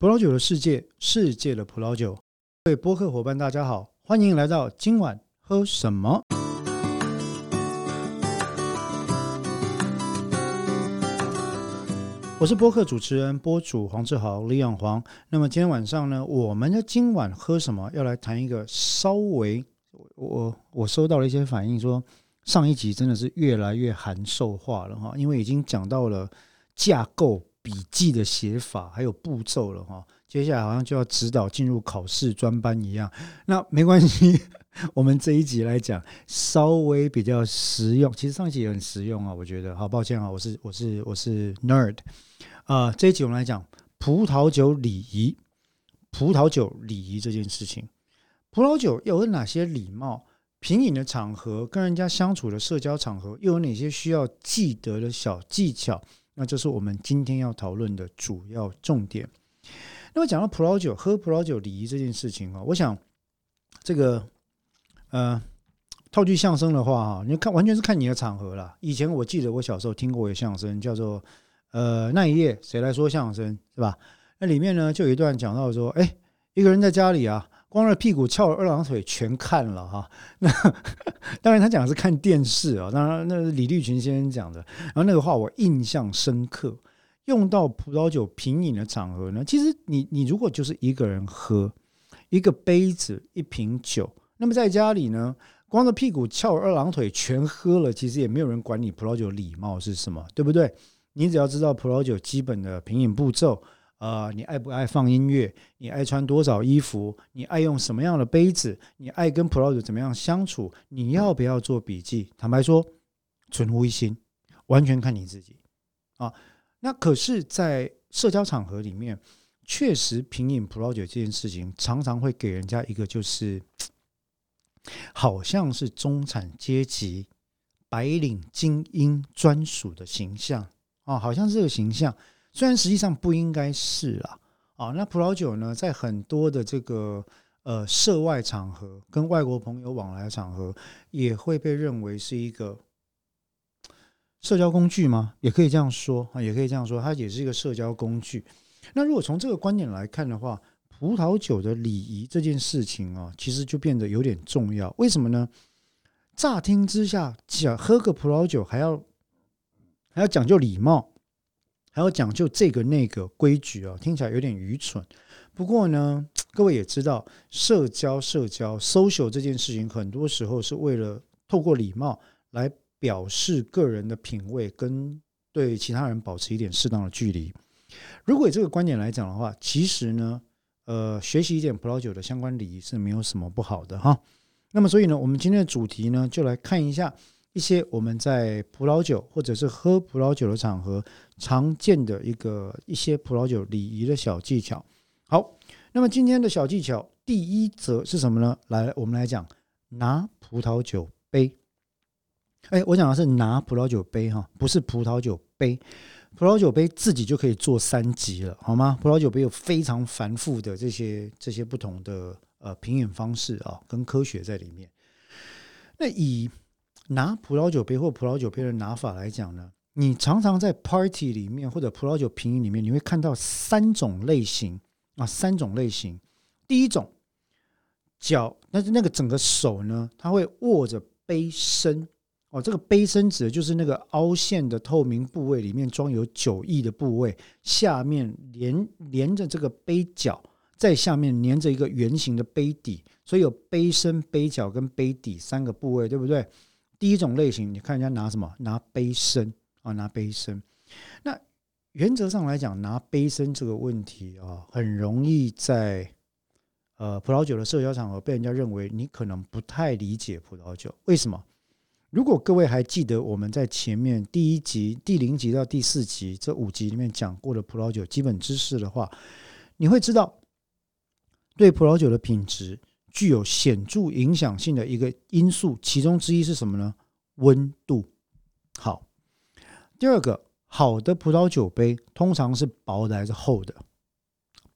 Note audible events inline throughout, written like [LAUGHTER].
葡萄酒的世界，世界的葡萄酒。各位播客伙伴，大家好，欢迎来到今晚喝什么。我是播客主持人、播主黄志豪李养黄。那么今天晚上呢，我们的今晚喝什么？要来谈一个稍微我我收到了一些反应，说上一集真的是越来越函授化了哈，因为已经讲到了架构。笔记的写法还有步骤了哈，接下来好像就要指导进入考试专班一样。那没关系，[LAUGHS] 我们这一集来讲稍微比较实用。其实上一集也很实用啊，我觉得。好抱歉啊，我是我是我是 nerd 啊。这一集我们来讲葡萄酒礼仪，葡萄酒礼仪这件事情。葡萄酒有哪些礼貌？品饮的场合，跟人家相处的社交场合，又有哪些需要记得的小技巧？那这是我们今天要讨论的主要重点。那么讲到葡萄酒，喝葡萄酒礼仪这件事情啊，我想这个呃，套句相声的话哈，你看完全是看你的场合了。以前我记得我小时候听过一个相声，叫做呃那一夜谁来说相声是吧？那里面呢就有一段讲到说，哎，一个人在家里啊。光着屁股翘着二郎腿全看了哈，[LAUGHS] 那当然他讲的是看电视啊，当然那是李立群先生讲的。然后那个话我印象深刻，用到葡萄酒品饮的场合呢，其实你你如果就是一个人喝一个杯子一瓶酒，那么在家里呢，光着屁股翘二郎腿全喝了，其实也没有人管你葡萄酒礼貌是什么，对不对？你只要知道葡萄酒基本的品饮步骤。啊，你爱不爱放音乐？你爱穿多少衣服？你爱用什么样的杯子？你爱跟葡萄酒怎么样相处？你要不要做笔记？坦白说，纯乎一心，完全看你自己啊。那可是，在社交场合里面，确实品饮葡萄酒这件事情，常常会给人家一个就是，好像是中产阶级白领精英专属的形象啊，好像是这个形象。虽然实际上不应该是啦，啊，那葡萄酒呢，在很多的这个呃涉外场合，跟外国朋友往来场合，也会被认为是一个社交工具吗？也可以这样说啊，也可以这样说，它也是一个社交工具。那如果从这个观点来看的话，葡萄酒的礼仪这件事情啊，其实就变得有点重要。为什么呢？乍听之下，讲喝个葡萄酒还要还要讲究礼貌。还要讲究这个那个规矩啊，听起来有点愚蠢。不过呢，各位也知道，社交、社交、social 这件事情，很多时候是为了透过礼貌来表示个人的品味，跟对其他人保持一点适当的距离。如果以这个观点来讲的话，其实呢，呃，学习一点葡萄酒的相关礼仪是没有什么不好的哈。那么，所以呢，我们今天的主题呢，就来看一下。一些我们在葡萄酒或者是喝葡萄酒的场合常见的一个一些葡萄酒礼仪的小技巧。好，那么今天的小技巧第一则是什么呢？来，我们来讲拿葡萄酒杯。哎，我讲的是拿葡萄酒杯哈，不是葡萄酒杯。葡萄酒杯自己就可以做三级了，好吗？葡萄酒杯有非常繁复的这些这些不同的呃品饮方式啊，跟科学在里面。那以拿葡萄酒杯或葡萄酒杯的拿法来讲呢，你常常在 party 里面或者葡萄酒品饮里面，你会看到三种类型啊，三种类型。第一种，脚，但是那个整个手呢，它会握着杯身哦，这个杯身指的就是那个凹陷的透明部位，里面装有酒液的部位，下面连连着这个杯角，在下面连着一个圆形的杯底，所以有杯身、杯角跟杯底三个部位，对不对？第一种类型，你看人家拿什么？拿杯身啊，拿杯身。那原则上来讲，拿杯身这个问题啊，很容易在呃葡萄酒的社交场合被人家认为你可能不太理解葡萄酒。为什么？如果各位还记得我们在前面第一集、第零集到第四集这五集里面讲过的葡萄酒基本知识的话，你会知道对葡萄酒的品质。具有显著影响性的一个因素，其中之一是什么呢？温度。好，第二个，好的葡萄酒杯通常是薄的还是厚的？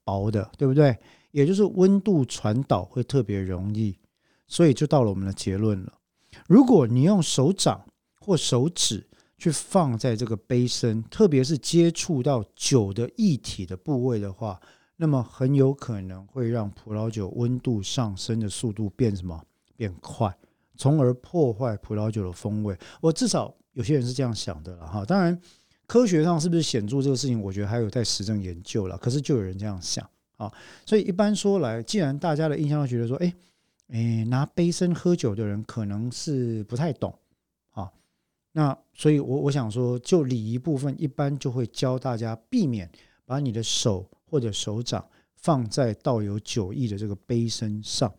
薄的，对不对？也就是温度传导会特别容易，所以就到了我们的结论了。如果你用手掌或手指去放在这个杯身，特别是接触到酒的液体的部位的话，那么很有可能会让葡萄酒温度上升的速度变什么？变快，从而破坏葡萄酒的风味。我至少有些人是这样想的了哈。当然，科学上是不是显著这个事情，我觉得还有待实证研究了。可是就有人这样想啊。所以一般说来，既然大家的印象都觉得说，哎哎，拿杯身喝酒的人可能是不太懂啊。那所以，我我想说，就礼仪部分，一般就会教大家避免把你的手。或者手掌放在倒有酒意的这个杯身上，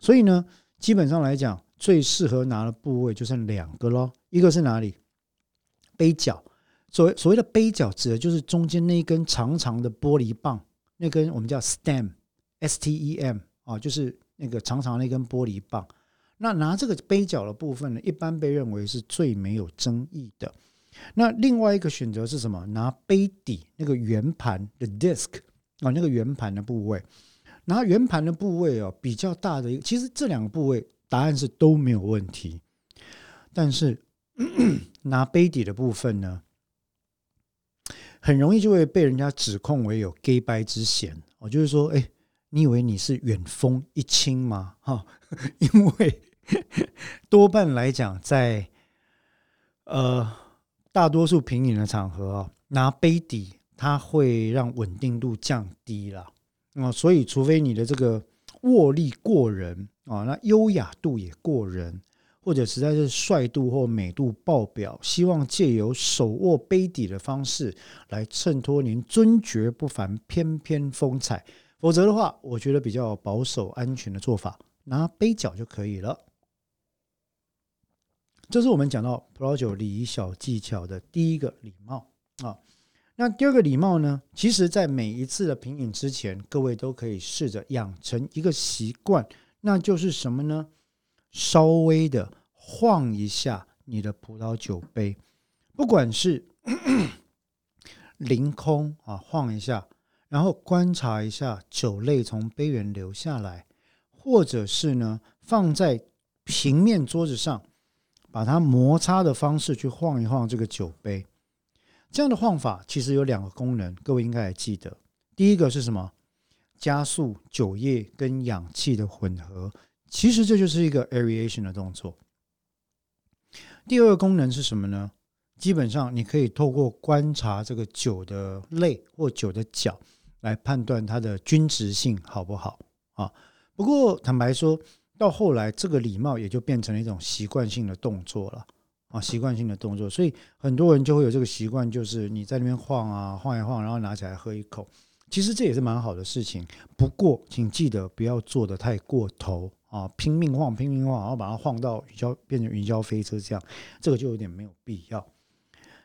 所以呢，基本上来讲，最适合拿的部位就剩两个咯。一个是哪里？杯角。所谓所谓的杯角，指的就是中间那一根长长的玻璃棒，那根我们叫 stem，s t e m 啊，就是那个长长的那根玻璃棒。那拿这个杯角的部分呢，一般被认为是最没有争议的。那另外一个选择是什么？拿杯底那个圆盘的 disc。啊，那个圆盘的部位，拿圆盘的部位哦，比较大的一个，其实这两个部位答案是都没有问题，但是拿杯底的部分呢，很容易就会被人家指控为有 gay 白之嫌。我就是说，哎，你以为你是远风一清吗？哈，[LAUGHS] 因为多半来讲，在呃大多数平饮的场合啊，拿杯底。它会让稳定度降低了啊，所以除非你的这个握力过人啊，那优雅度也过人，或者实在是帅度或美度爆表，希望借由手握杯底的方式来衬托您尊爵不凡、翩翩风采，否则的话，我觉得比较保守安全的做法，拿杯角就可以了。这是我们讲到葡萄酒礼仪小技巧的第一个礼貌啊。那第二个礼貌呢？其实，在每一次的品饮之前，各位都可以试着养成一个习惯，那就是什么呢？稍微的晃一下你的葡萄酒杯，不管是 [CLEARS THROAT] 凌空啊晃一下，然后观察一下酒类从杯缘流下来，或者是呢放在平面桌子上，把它摩擦的方式去晃一晃这个酒杯。这样的晃法其实有两个功能，各位应该还记得。第一个是什么？加速酒液跟氧气的混合，其实这就是一个 aeration 的动作。第二个功能是什么呢？基本上你可以透过观察这个酒的泪或酒的角来判断它的均值性好不好啊。不过坦白说，到后来这个礼貌也就变成了一种习惯性的动作了。啊，习惯性的动作，所以很多人就会有这个习惯，就是你在那边晃啊，晃一晃，然后拿起来喝一口。其实这也是蛮好的事情，不过请记得不要做的太过头啊，拼命晃，拼命晃，然后把它晃到云霄变成云霄飞车这样，这个就有点没有必要。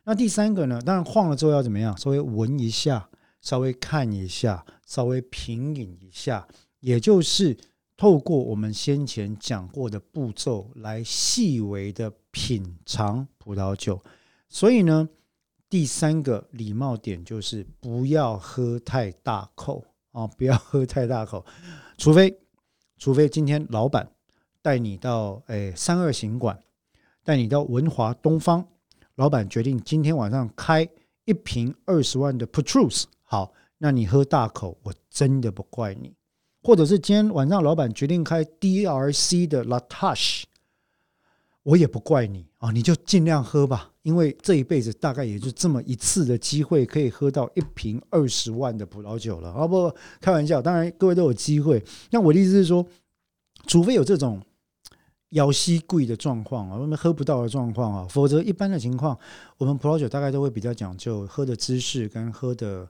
那第三个呢？当然晃了之后要怎么样？稍微闻一下，稍微看一下，稍微品饮一下，也就是。透过我们先前讲过的步骤来细微的品尝葡萄酒，所以呢，第三个礼貌点就是不要喝太大口。啊，不要喝太大口，除非除非今天老板带你到哎三二行馆，带你到文华东方，老板决定今天晚上开一瓶二十万的 Petrus，好，那你喝大口，我真的不怪你。或者是今天晚上老板决定开 DRC 的 Latash，我也不怪你啊，你就尽量喝吧，因为这一辈子大概也就这么一次的机会，可以喝到一瓶二十万的葡萄酒了啊！不开玩笑，当然各位都有机会。那我的意思是说，除非有这种腰膝贵的状况啊，我们喝不到的状况啊，否则一般的情况，我们葡萄酒大概都会比较讲究喝的姿势跟喝的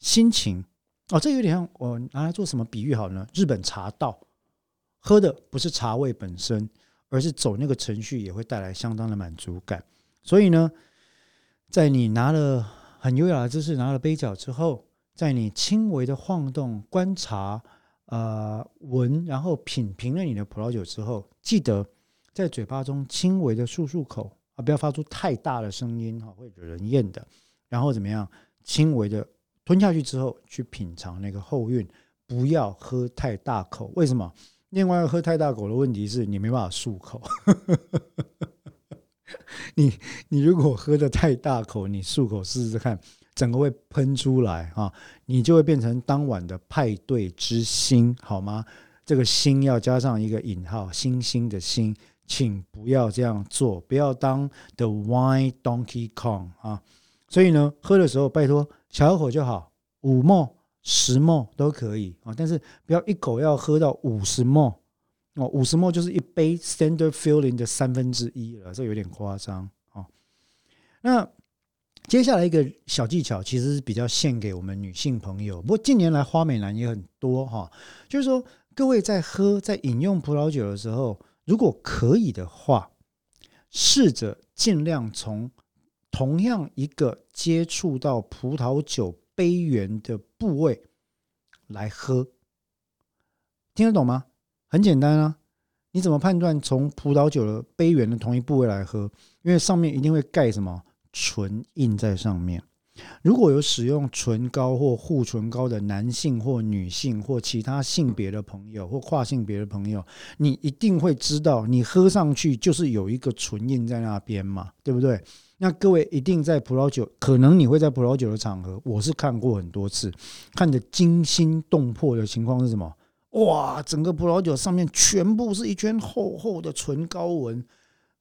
心情。哦，这有点像我拿来做什么比喻好呢？日本茶道喝的不是茶味本身，而是走那个程序也会带来相当的满足感。所以呢，在你拿了很优雅的姿势拿了杯角之后，在你轻微的晃动、观察、呃闻，然后品评了你的葡萄酒之后，记得在嘴巴中轻微的漱漱口啊，不要发出太大的声音哈，会惹人厌的。然后怎么样，轻微的。吞下去之后，去品尝那个后韵，不要喝太大口。为什么？另外，喝太大口的问题是你没办法漱口。你你如果喝的太大口，你漱口试试看，整个会喷出来啊，你就会变成当晚的派对之星，好吗？这个“星”要加上一个引号，星星的“星”，请不要这样做，不要当 The Wine Donkey Kong 啊！所以呢，喝的时候拜托小口就好，五沫、十沫都可以啊，但是不要一口要喝到五十沫哦，五十沫就是一杯 Standard Filling 的三分之一了，这有点夸张啊。那接下来一个小技巧，其实是比较献给我们女性朋友，不过近年来花美男也很多哈，就是说。各位在喝、在饮用葡萄酒的时候，如果可以的话，试着尽量从同样一个接触到葡萄酒杯缘的部位来喝，听得懂吗？很简单啊，你怎么判断从葡萄酒的杯缘的同一部位来喝？因为上面一定会盖什么唇印在上面。如果有使用唇膏或护唇膏的男性或女性或其他性别的朋友或跨性别的朋友，你一定会知道，你喝上去就是有一个唇印在那边嘛，对不对？那各位一定在葡萄酒，可能你会在葡萄酒的场合，我是看过很多次，看得惊心动魄的情况是什么？哇，整个葡萄酒上面全部是一圈厚厚的唇膏纹，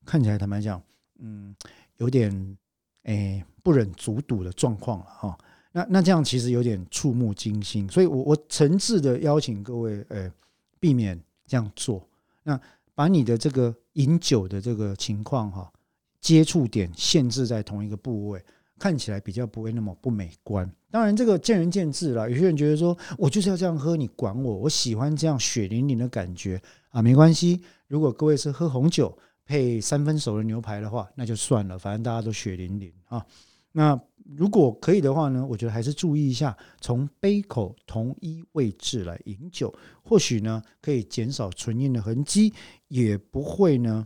看起来坦白讲，嗯，有点。哎，不忍卒睹的状况了哈。那那这样其实有点触目惊心，所以我我诚挚的邀请各位，呃，避免这样做。那把你的这个饮酒的这个情况哈，接触点限制在同一个部位，看起来比较不会那么不美观。当然这个见仁见智了，有些人觉得说我就是要这样喝，你管我？我喜欢这样血淋淋的感觉啊，没关系。如果各位是喝红酒。配三分熟的牛排的话，那就算了，反正大家都血淋淋啊。那如果可以的话呢，我觉得还是注意一下，从杯口同一位置来饮酒，或许呢可以减少唇印的痕迹，也不会呢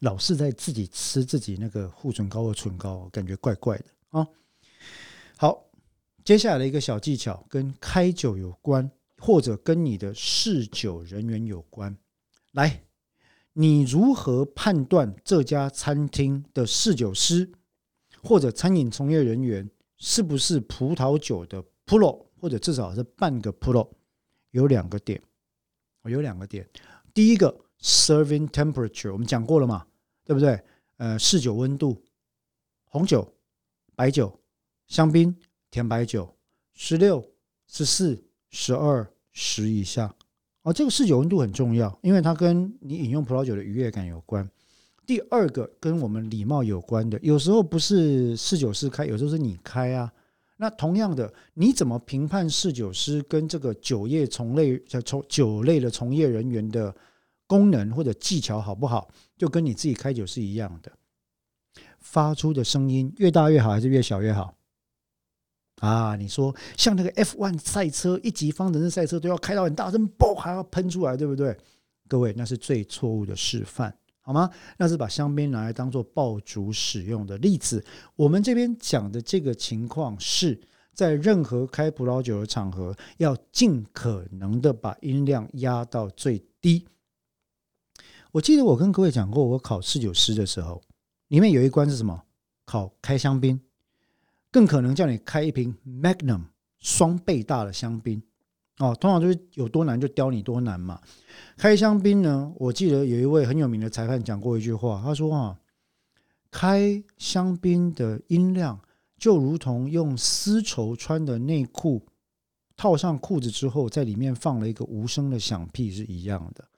老是在自己吃自己那个护唇膏或唇膏，感觉怪怪的啊。好，接下来的一个小技巧跟开酒有关，或者跟你的侍酒人员有关，来。你如何判断这家餐厅的侍酒师或者餐饮从业人员是不是葡萄酒的 pro，或者至少是半个 pro？有两个点，有两个点。第一个，serving temperature，我们讲过了嘛，对不对？呃，侍酒温度，红酒、白酒、香槟、甜白酒，十六、十四、十二、十以下。哦，这个试酒温度很重要，因为它跟你饮用葡萄酒的愉悦感有关。第二个跟我们礼貌有关的，有时候不是侍酒师开，有时候是你开啊。那同样的，你怎么评判侍酒师跟这个酒业从类从酒类的从业人员的功能或者技巧好不好，就跟你自己开酒是一样的。发出的声音越大越好，还是越小越好？啊，你说像那个 F1 赛车一级方程式赛车都要开到很大声，嘣还要喷出来，对不对？各位，那是最错误的示范，好吗？那是把香槟拿来当做爆竹使用的例子。我们这边讲的这个情况是在任何开葡萄酒的场合，要尽可能的把音量压到最低。我记得我跟各位讲过，我考侍酒师的时候，里面有一关是什么？考开香槟。更可能叫你开一瓶 Magnum 双倍大的香槟哦，通常就是有多难就刁你多难嘛。开香槟呢，我记得有一位很有名的裁判讲过一句话，他说啊，开香槟的音量就如同用丝绸穿的内裤套上裤子之后，在里面放了一个无声的响屁是一样的，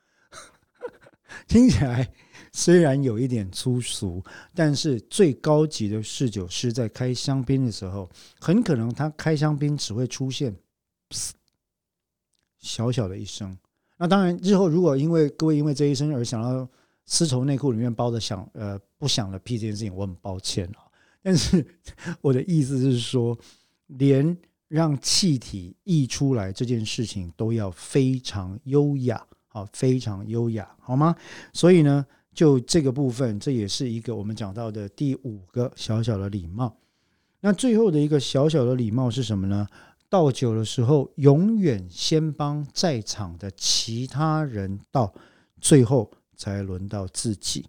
[LAUGHS] 听起来。虽然有一点粗俗，但是最高级的侍酒师在开香槟的时候，很可能他开香槟只会出现小小的一声。那当然，日后如果因为各位因为这一声而想到丝绸内裤里面包的响呃不响的屁这件事情，我很抱歉啊。但是 [LAUGHS] 我的意思是说，连让气体溢出来这件事情都要非常优雅，好，非常优雅，好吗？所以呢。就这个部分，这也是一个我们讲到的第五个小小的礼貌。那最后的一个小小的礼貌是什么呢？倒酒的时候，永远先帮在场的其他人倒，最后才轮到自己。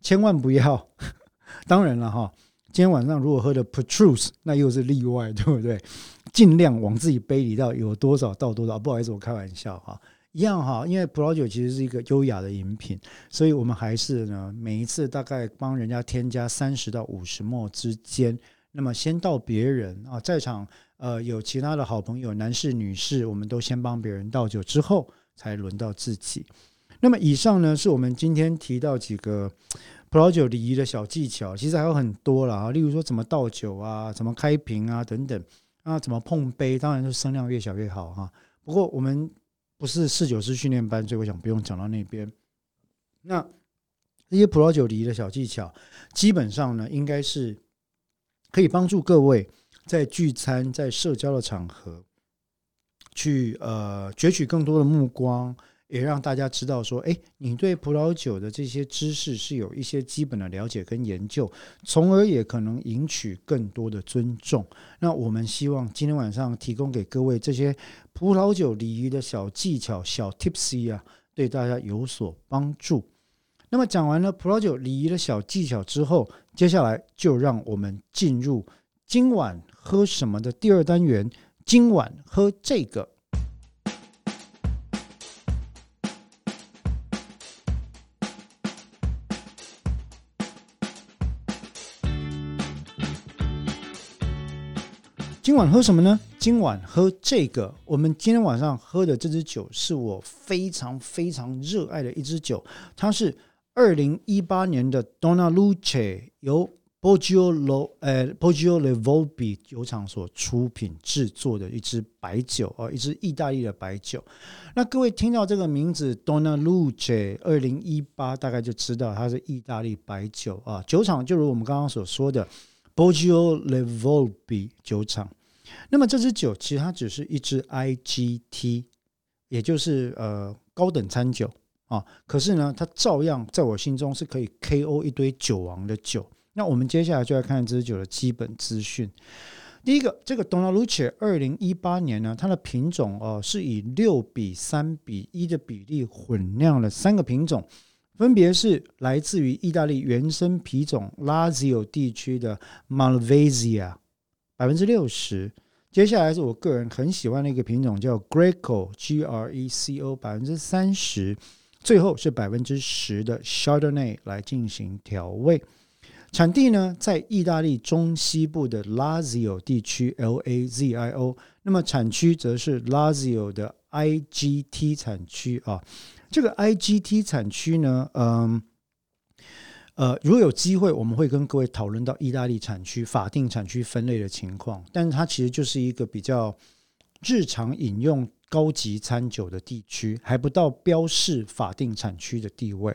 千万不要，[LAUGHS] 当然了哈，今天晚上如果喝的 Petrus，那又是例外，对不对？尽量往自己杯里倒有多少倒多少，不好意思，我开玩笑哈。一样哈，因为葡萄酒其实是一个优雅的饮品，所以我们还是呢，每一次大概帮人家添加三十到五十沫之间。那么先到别人啊，在场呃有其他的好朋友，男士女士，我们都先帮别人倒酒之后，才轮到自己。那么以上呢，是我们今天提到几个葡萄酒礼仪的小技巧，其实还有很多了啊，例如说怎么倒酒啊，怎么开瓶啊等等啊，怎么碰杯，当然是声量越小越好哈。不过我们。不是侍酒师训练班，所以我想不用讲到那边。那这些葡萄酒礼仪的小技巧，基本上呢，应该是可以帮助各位在聚餐、在社交的场合，去呃攫取更多的目光。也让大家知道说，哎，你对葡萄酒的这些知识是有一些基本的了解跟研究，从而也可能赢取更多的尊重。那我们希望今天晚上提供给各位这些葡萄酒礼仪的小技巧、小 Tipsy 啊，对大家有所帮助。那么讲完了葡萄酒礼仪的小技巧之后，接下来就让我们进入今晚喝什么的第二单元。今晚喝这个。今晚喝什么呢？今晚喝这个。我们今天晚上喝的这支酒是我非常非常热爱的一支酒，它是二零一八年的 Dona Luce，由 Poggio Lo 呃 Poggio Le Volpi 酒厂所出品制作的一支白酒哦，一支意大利的白酒。那各位听到这个名字 Donna Luce 二零一八，大概就知道它是意大利白酒啊。酒厂就如我们刚刚所说的 Poggio Le Volpi 酒厂。那么这支酒其实它只是一支 IGT，也就是呃高等餐酒啊。可是呢，它照样在我心中是可以 KO 一堆酒王的酒。那我们接下来就来看这支酒的基本资讯。第一个，这个 Dona Luce 二零一八年呢，它的品种哦是以六比三比一的比例混酿了三个品种，分别是来自于意大利原生皮种 Lazio 地区的 Malvasia。百分之六十，接下来是我个人很喜欢的一个品种，叫 Greco G R E C O，百分之三十，最后是百分之十的 Chardonnay 来进行调味。产地呢在意大利中西部的 Lazio 地区 L A Z I O，那么产区则是 Lazio 的 I G T 产区啊。这个 I G T 产区呢，嗯。呃，如果有机会，我们会跟各位讨论到意大利产区法定产区分类的情况，但是它其实就是一个比较日常饮用高级餐酒的地区，还不到标示法定产区的地位。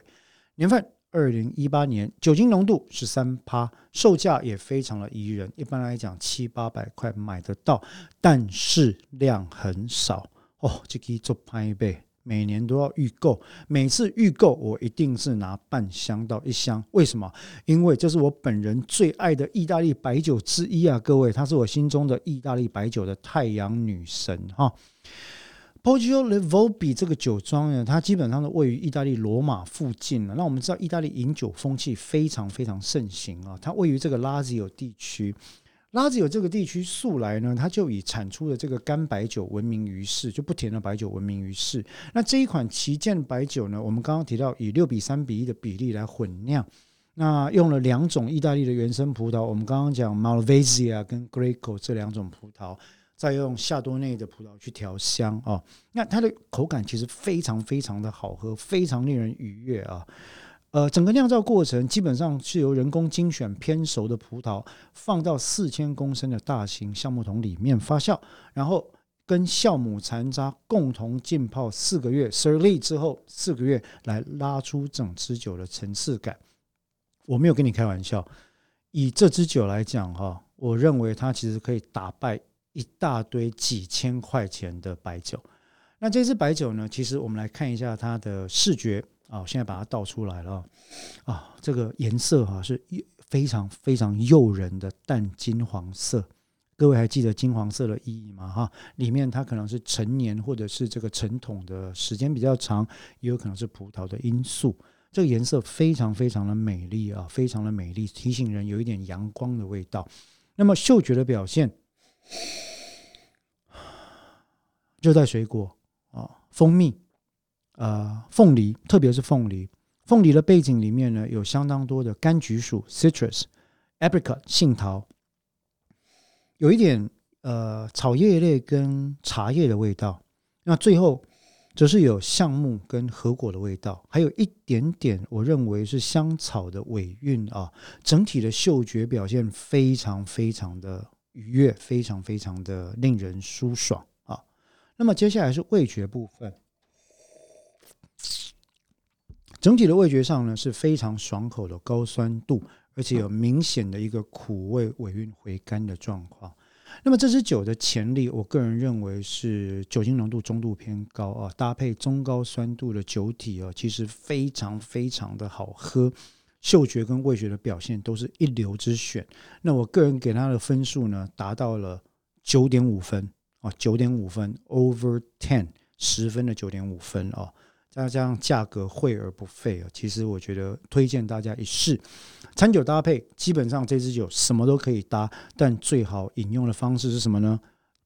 年份二零一八年，酒精浓度十三趴，售价也非常的宜人，一般来讲七八百块买得到，但是量很少哦，这可以做拍背。每年都要预购，每次预购我一定是拿半箱到一箱。为什么？因为这是我本人最爱的意大利白酒之一啊！各位，它是我心中的意大利白酒的太阳女神哈。Poggio Le Volpi 这个酒庄呢，它基本上是位于意大利罗马附近了。那我们知道，意大利饮酒风气非常非常盛行啊，它位于这个拉吉奥地区。拉兹有这个地区素来呢，它就以产出的这个干白酒闻名于世，就不甜的白酒闻名于世。那这一款旗舰白酒呢，我们刚刚提到以六比三比一的比例来混酿，那用了两种意大利的原生葡萄，我们刚刚讲 Malvasia 跟 Greco 这两种葡萄，再用夏多内的葡萄去调香啊，那它的口感其实非常非常的好喝，非常令人愉悦啊。呃，整个酿造过程基本上是由人工精选偏熟的葡萄放到四千公升的大型橡木桶里面发酵，然后跟酵母残渣共同浸泡四个月 s i r l y 之后四个月来拉出整支酒的层次感。我没有跟你开玩笑，以这支酒来讲哈，我认为它其实可以打败一大堆几千块钱的白酒。那这支白酒呢，其实我们来看一下它的视觉。啊，现在把它倒出来了啊！这个颜色哈是非常非常诱人的淡金黄色。各位还记得金黄色的意义吗？哈，里面它可能是陈年或者是这个陈桶的时间比较长，也有可能是葡萄的因素。这个颜色非常非常的美丽啊，非常的美丽，提醒人有一点阳光的味道。那么嗅觉的表现，[SIGHS] 热带水果啊，蜂蜜，呃，凤梨，特别是凤梨。凤梨的背景里面呢，有相当多的柑橘树 （citrus）、apricot（ 杏桃），有一点呃草叶类跟茶叶的味道。那最后。则是有橡木跟核果的味道，还有一点点，我认为是香草的尾韵啊。整体的嗅觉表现非常非常的愉悦，非常非常的令人舒爽啊。那么接下来是味觉部分，整体的味觉上呢是非常爽口的高酸度，而且有明显的一个苦味尾韵回甘的状况。那么这支酒的潜力，我个人认为是酒精浓度中度偏高啊，搭配中高酸度的酒体啊，其实非常非常的好喝，嗅觉跟味觉的表现都是一流之选。那我个人给它的分数呢，达到了九点五分啊，九点五分，over ten，十分的九点五分哦。再加上价格惠而不费啊，其实我觉得推荐大家一试。餐酒搭配，基本上这支酒什么都可以搭，但最好饮用的方式是什么呢？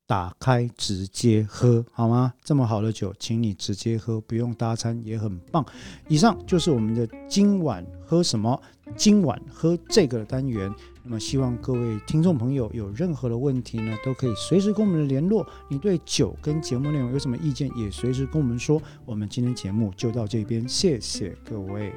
打开直接喝，好吗？这么好的酒，请你直接喝，不用搭餐也很棒。以上就是我们的今晚喝什么？今晚喝这个单元。那么，希望各位听众朋友有任何的问题呢，都可以随时跟我们联络。你对酒跟节目内容有什么意见，也随时跟我们说。我们今天节目就到这边，谢谢各位。